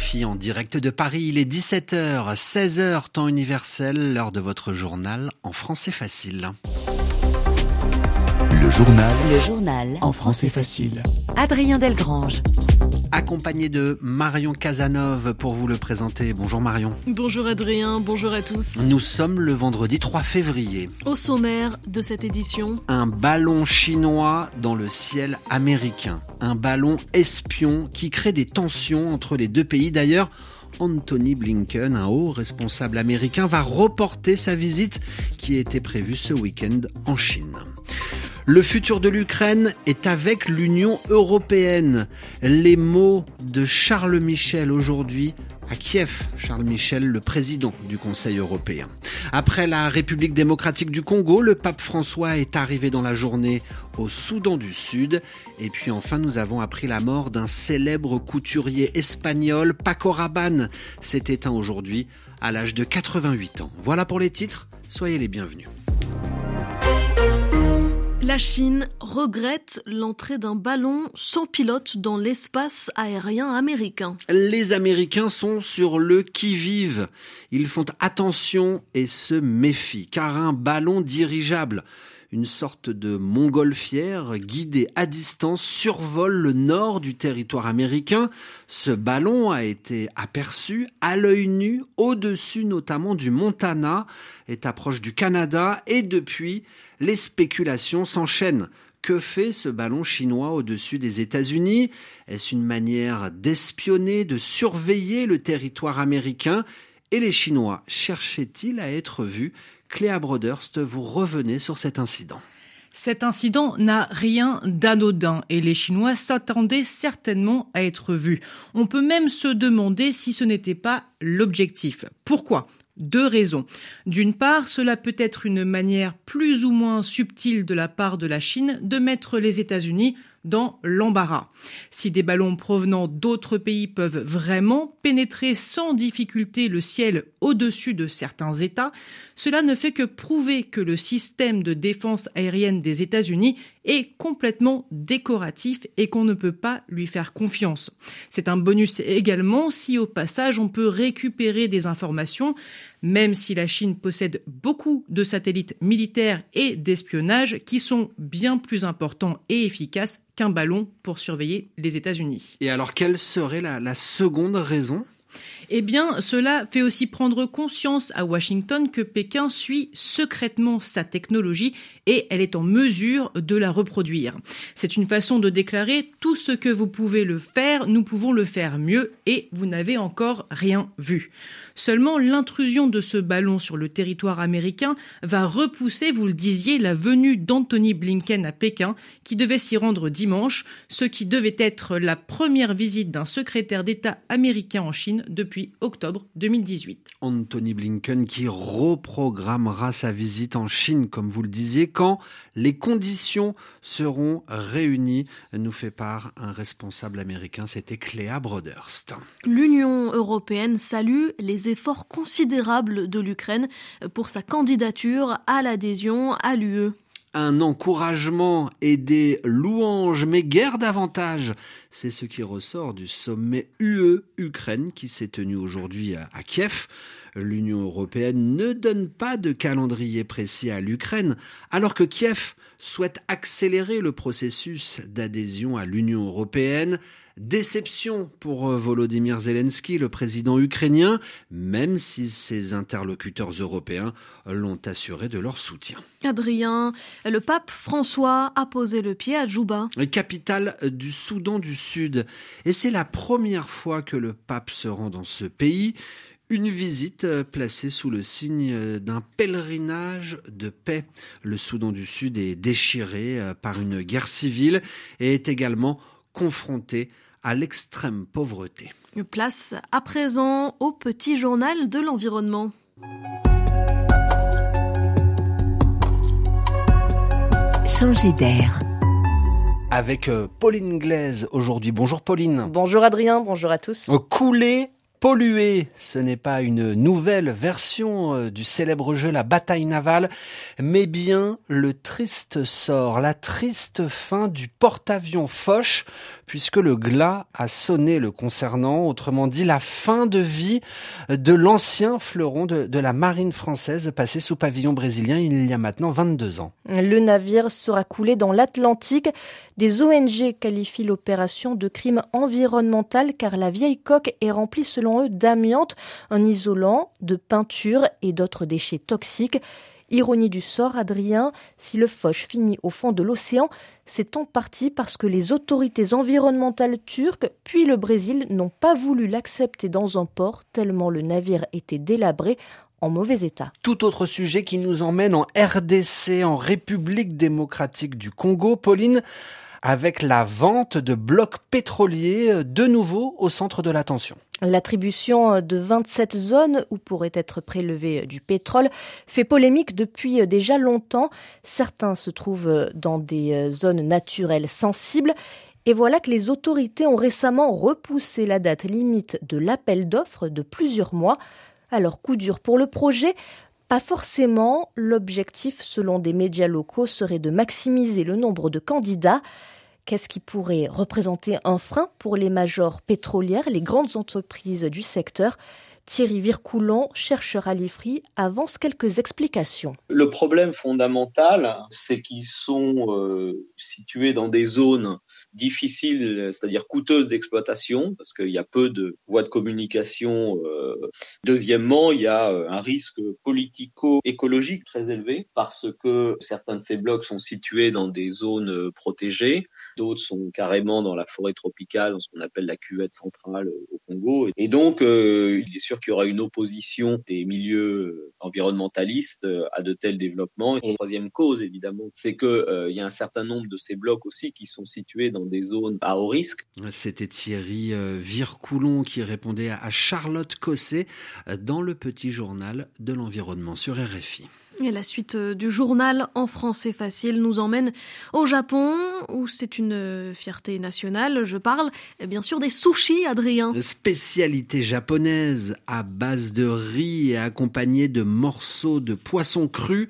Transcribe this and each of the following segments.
RFI en direct de Paris. Il est 17h, 16h temps universel, l'heure de votre journal en français facile. Le journal. Le journal. En français facile. Adrien Delgrange. Accompagné de Marion Casanov pour vous le présenter. Bonjour Marion. Bonjour Adrien, bonjour à tous. Nous sommes le vendredi 3 février. Au sommaire de cette édition, Un ballon chinois dans le ciel américain. Un ballon espion qui crée des tensions entre les deux pays. D'ailleurs, Anthony Blinken, un haut responsable américain, va reporter sa visite qui était prévue ce week-end en Chine. Le futur de l'Ukraine est avec l'Union européenne. Les mots de Charles Michel aujourd'hui à Kiev. Charles Michel, le président du Conseil européen. Après la République démocratique du Congo, le pape François est arrivé dans la journée au Soudan du Sud. Et puis enfin, nous avons appris la mort d'un célèbre couturier espagnol, Paco Rabanne. s'est éteint aujourd'hui à l'âge de 88 ans. Voilà pour les titres. Soyez les bienvenus. La Chine regrette l'entrée d'un ballon sans pilote dans l'espace aérien américain. Les Américains sont sur le qui-vive. Ils font attention et se méfient, car un ballon dirigeable une sorte de montgolfière guidée à distance survole le nord du territoire américain. Ce ballon a été aperçu à l'œil nu au-dessus notamment du Montana, est approche du Canada et depuis les spéculations s'enchaînent. Que fait ce ballon chinois au-dessus des États-Unis? Est-ce une manière d'espionner, de surveiller le territoire américain? Et les Chinois cherchaient-ils à être vus? Cléa Broderst, vous revenez sur cet incident. Cet incident n'a rien d'anodin et les Chinois s'attendaient certainement à être vus. On peut même se demander si ce n'était pas l'objectif. Pourquoi? Deux raisons. D'une part, cela peut être une manière plus ou moins subtile de la part de la Chine de mettre les États-Unis dans l'embarras. Si des ballons provenant d'autres pays peuvent vraiment pénétrer sans difficulté le ciel au-dessus de certains États, cela ne fait que prouver que le système de défense aérienne des États-Unis est complètement décoratif et qu'on ne peut pas lui faire confiance. C'est un bonus également si au passage on peut récupérer des informations, même si la Chine possède beaucoup de satellites militaires et d'espionnage qui sont bien plus importants et efficaces qu'un ballon pour surveiller les États-Unis. Et alors quelle serait la, la seconde raison? Eh bien, cela fait aussi prendre conscience à Washington que Pékin suit secrètement sa technologie et elle est en mesure de la reproduire. C'est une façon de déclarer tout ce que vous pouvez le faire, nous pouvons le faire mieux et vous n'avez encore rien vu. Seulement, l'intrusion de ce ballon sur le territoire américain va repousser, vous le disiez, la venue d'Anthony Blinken à Pékin, qui devait s'y rendre dimanche, ce qui devait être la première visite d'un secrétaire d'État américain en Chine depuis octobre 2018. Anthony Blinken qui reprogrammera sa visite en Chine, comme vous le disiez, quand les conditions seront réunies, nous fait part un responsable américain, c'était Cléa Broderst. L'Union européenne salue les efforts considérables de l'Ukraine pour sa candidature à l'adhésion à l'UE un encouragement et des louanges, mais guère davantage. C'est ce qui ressort du sommet UE-Ukraine qui s'est tenu aujourd'hui à Kiev. L'Union européenne ne donne pas de calendrier précis à l'Ukraine, alors que Kiev souhaite accélérer le processus d'adhésion à l'Union européenne. Déception pour Volodymyr Zelensky, le président ukrainien, même si ses interlocuteurs européens l'ont assuré de leur soutien. Adrien, le pape François a posé le pied à Djouba. Capitale du Soudan du Sud. Et c'est la première fois que le pape se rend dans ce pays. Une visite euh, placée sous le signe euh, d'un pèlerinage de paix. Le Soudan du Sud est déchiré euh, par une guerre civile et est également confronté à l'extrême pauvreté. Place à présent au petit journal de l'environnement. Changer d'air avec Pauline Glaise aujourd'hui. Bonjour Pauline. Bonjour Adrien, bonjour à tous. Couler pollué. Ce n'est pas une nouvelle version euh, du célèbre jeu La bataille navale, mais bien le triste sort, la triste fin du porte-avions Foch, puisque le glas a sonné le concernant, autrement dit la fin de vie de l'ancien fleuron de, la marine française passé sous pavillon brésilien il y a maintenant 22 ans. Le navire sera coulé dans l'Atlantique. Des ONG qualifient l'opération de crime environnemental car la vieille coque est remplie selon eux d'amiante, un isolant, de peinture et d'autres déchets toxiques. Ironie du sort, Adrien, si le Foch finit au fond de l'océan, c'est en partie parce que les autorités environnementales turques puis le Brésil n'ont pas voulu l'accepter dans un port tellement le navire était délabré en mauvais état. Tout autre sujet qui nous emmène en RDC, en République démocratique du Congo. Pauline, avec la vente de blocs pétroliers de nouveau au centre de l'attention. L'attribution de 27 zones où pourrait être prélevé du pétrole fait polémique depuis déjà longtemps. Certains se trouvent dans des zones naturelles sensibles. Et voilà que les autorités ont récemment repoussé la date limite de l'appel d'offres de plusieurs mois. Alors coup dur pour le projet, pas forcément. L'objectif, selon des médias locaux, serait de maximiser le nombre de candidats. Qu'est-ce qui pourrait représenter un frein pour les majors pétrolières, les grandes entreprises du secteur? Thierry Vircoulon, chercheur à l'IFRI, avance quelques explications. Le problème fondamental, c'est qu'ils sont euh, situés dans des zones difficiles, c'est-à-dire coûteuses d'exploitation, parce qu'il y a peu de voies de communication. Euh. Deuxièmement, il y a euh, un risque politico-écologique très élevé, parce que certains de ces blocs sont situés dans des zones protégées, d'autres sont carrément dans la forêt tropicale, dans ce qu'on appelle la cuvette centrale Et donc, il est sûr qu'il y aura une opposition des milieux euh, environnementalistes euh, à de tels développements. Et troisième cause, évidemment, c'est que euh, il y a un certain nombre de ces blocs aussi qui sont situés dans des zones à haut risque. C'était Thierry Vircoulon qui répondait à Charlotte Cosset dans le petit journal de l'environnement sur RFI. La suite euh, du journal en français facile nous emmène au Japon, où c'est une euh, fierté nationale. Je parle bien sûr des sushis, Adrien. Spécialité japonaise à base de riz et accompagnée de morceaux de poisson cru.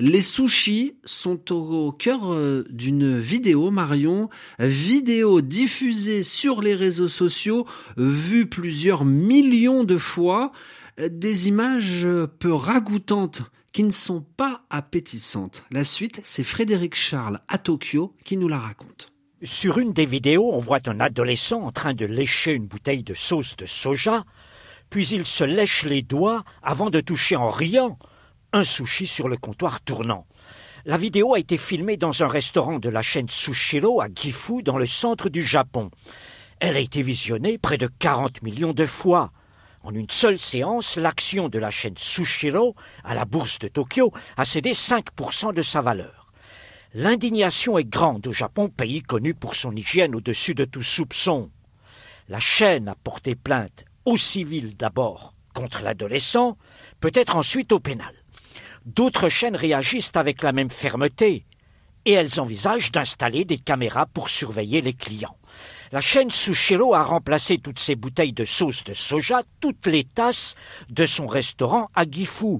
Les sushis sont au cœur euh, d'une vidéo, Marion, vidéo diffusée sur les réseaux sociaux, vue plusieurs millions de fois, des images peu ragoûtantes qui ne sont pas appétissantes. La suite, c'est Frédéric Charles à Tokyo qui nous la raconte. Sur une des vidéos, on voit un adolescent en train de lécher une bouteille de sauce de soja, puis il se lèche les doigts avant de toucher en riant un sushi sur le comptoir tournant. La vidéo a été filmée dans un restaurant de la chaîne Sushiro à Gifu dans le centre du Japon. Elle a été visionnée près de 40 millions de fois. En une seule séance, l'action de la chaîne Sushiro à la bourse de Tokyo a cédé 5% de sa valeur. L'indignation est grande au Japon, pays connu pour son hygiène au-dessus de tout soupçon. La chaîne a porté plainte au civil d'abord contre l'adolescent, peut-être ensuite au pénal. D'autres chaînes réagissent avec la même fermeté, et elles envisagent d'installer des caméras pour surveiller les clients. La chaîne Sushiro a remplacé toutes ses bouteilles de sauce de soja, toutes les tasses de son restaurant à Gifu.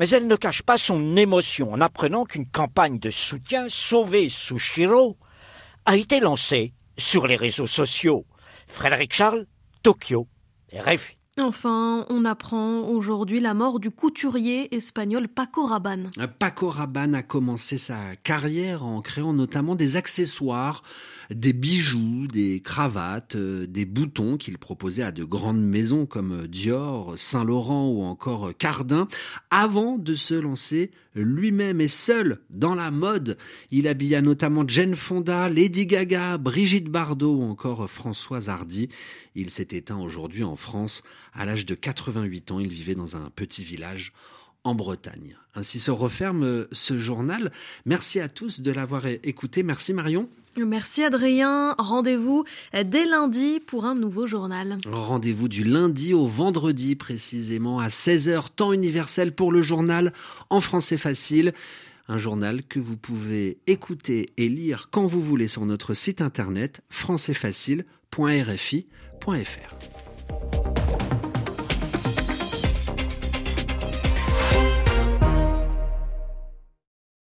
Mais elle ne cache pas son émotion en apprenant qu'une campagne de soutien Sauver Sushiro a été lancée sur les réseaux sociaux. Frédéric Charles, Tokyo, RFI. Enfin, on apprend aujourd'hui la mort du couturier espagnol Paco Rabanne. Paco Rabanne a commencé sa carrière en créant notamment des accessoires, des bijoux, des cravates, euh, des boutons qu'il proposait à de grandes maisons comme Dior, Saint-Laurent ou encore Cardin, avant de se lancer lui-même et seul dans la mode. Il habilla notamment Jane Fonda, Lady Gaga, Brigitte Bardot ou encore Françoise Hardy. Il s'est éteint aujourd'hui en France à l'âge de 88 ans, il vivait dans un petit village en Bretagne. Ainsi se referme ce journal. Merci à tous de l'avoir écouté. Merci Marion. Merci Adrien. Rendez-vous euh, dès lundi pour un nouveau journal. Rendez-vous du lundi au vendredi précisément à 16h temps universel pour le journal en français facile. Un journal que vous pouvez écouter et lire quand vous voulez sur notre site internet françaisfacile.rfi.fr.